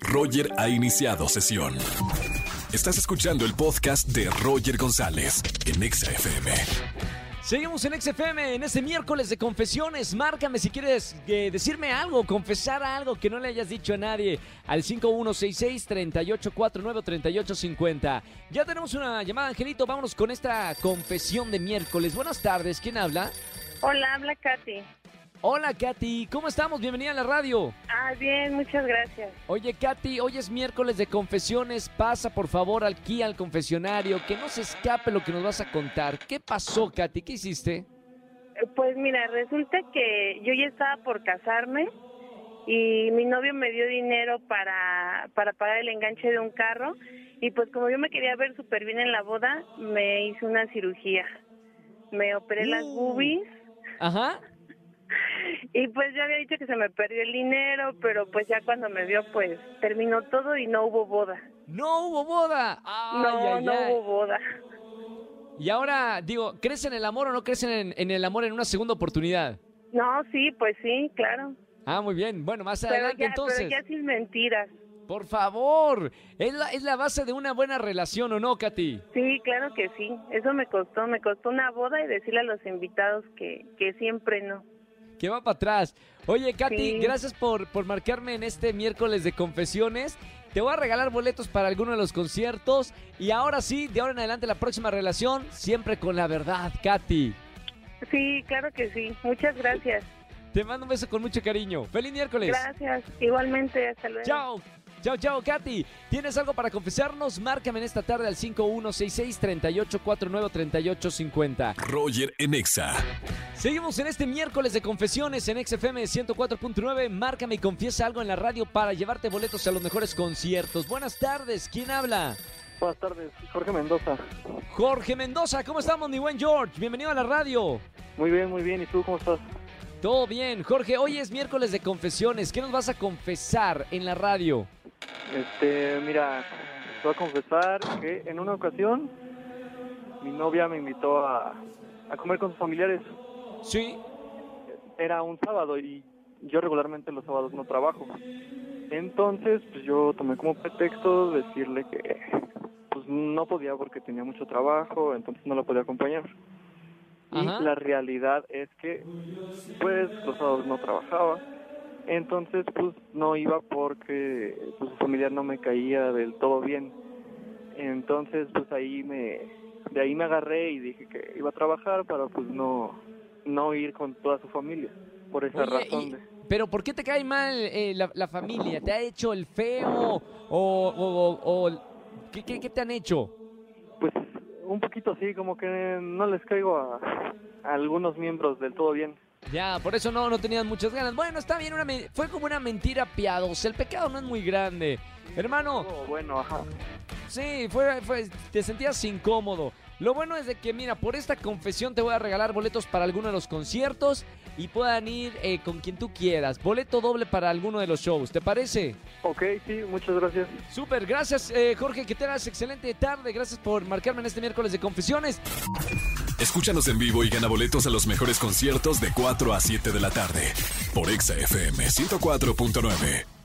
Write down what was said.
Roger ha iniciado sesión. Estás escuchando el podcast de Roger González en Exa FM. Seguimos en XFM en este miércoles de confesiones. Márcame si quieres eh, decirme algo, confesar algo que no le hayas dicho a nadie al 5166-3849-3850. Ya tenemos una llamada, Angelito. Vámonos con esta confesión de miércoles. Buenas tardes, ¿quién habla? Hola, habla Katy. Hola, Katy. ¿Cómo estamos? Bienvenida a la radio. Ah, bien, muchas gracias. Oye, Katy, hoy es miércoles de confesiones. Pasa, por favor, aquí al confesionario. Que no se escape lo que nos vas a contar. ¿Qué pasó, Katy? ¿Qué hiciste? Eh, Pues mira, resulta que yo ya estaba por casarme y mi novio me dio dinero para, para pagar el enganche de un carro y pues como yo me quería ver súper bien en la boda, me hice una cirugía. Me operé las Uh. boobies Ajá. Y pues ya había dicho que se me perdió el dinero, pero pues ya cuando me vio pues terminó todo y no hubo boda. ¡No hubo boda! Ay, no, ay, no ay. hubo boda. Y ahora, digo, ¿crees en el amor o no crees en, en el amor en una segunda oportunidad? No, sí, pues sí, claro. Ah, muy bien. Bueno, más Pero adelante ya, entonces. pero ya sin mentiras. Por favor. Es la, es la base de una buena relación, ¿o no, Katy? Sí, claro que sí. Eso me costó. Me costó una boda y decirle a los invitados que, que siempre no. Que va para atrás. Oye, Katy, Sí. gracias por, por marcarme en este miércoles de confesiones. Te voy a regalar boletos para alguno de los conciertos. Y ahora sí, de ahora en adelante, la próxima relación, siempre con la verdad, Katy. Sí, claro que sí. Muchas gracias. Te mando un beso con mucho cariño. ¡Feliz miércoles! Gracias. Igualmente, hasta luego. Chao. Chao, chao, Katy. ¿Tienes algo para confesarnos? Márcame en esta tarde al 5166-3849-3850. Roger en Exa. Seguimos en este miércoles de confesiones en XFM 104.9. Márcame y confiesa algo en la radio para llevarte boletos a los mejores conciertos. Buenas tardes, ¿quién habla? Buenas tardes, Jorge Mendoza. Jorge Mendoza, ¿cómo estamos, mi buen George? Bienvenido a la radio. Muy bien, muy bien. ¿Y tú cómo estás? Todo bien, Jorge. Hoy es miércoles de confesiones. ¿Qué nos vas a confesar en la radio? Este, mira, te voy a confesar que en una ocasión mi novia me invitó a, a comer con sus familiares. Sí. Era un sábado y yo regularmente los sábados no trabajo. Entonces, pues yo tomé como pretexto decirle que pues no podía porque tenía mucho trabajo, entonces no la podía acompañar. Y la realidad es que, pues, los sábados no trabajaba. Entonces, pues, no iba porque pues, su familiar no me caía del todo bien. Entonces, pues, ahí me, de ahí me agarré y dije que iba a trabajar para, pues, no, no ir con toda su familia. Por esa Oye, razón. y- de- pero ¿por qué te cae mal eh, la, la familia? ¿Te ha hecho el feo? ¿O, o- o- o- ¿qué, qué, qué te han hecho? Pues, un poquito así, como que no les caigo a, a algunos miembros del todo bien. Ya, por eso no, no tenías muchas ganas. Bueno, está bien, una fue como una mentira piadosa. El pecado no es muy grande. Hermano, Oh, bueno, ajá. sí, fue, fue- te sentías incómodo. Lo bueno es de que, mira, por esta confesión te voy a regalar boletos para alguno de los conciertos y puedan ir eh, con quien tú quieras. Boleto doble para alguno de los shows, ¿te parece? Ok, sí, muchas gracias. Súper, gracias eh, Jorge, que tengas excelente tarde. Gracias por marcarme en este miércoles de confesiones. Escúchanos en vivo y gana boletos a los mejores conciertos de 4 a 7 de la tarde. Por Exa FM 104.9.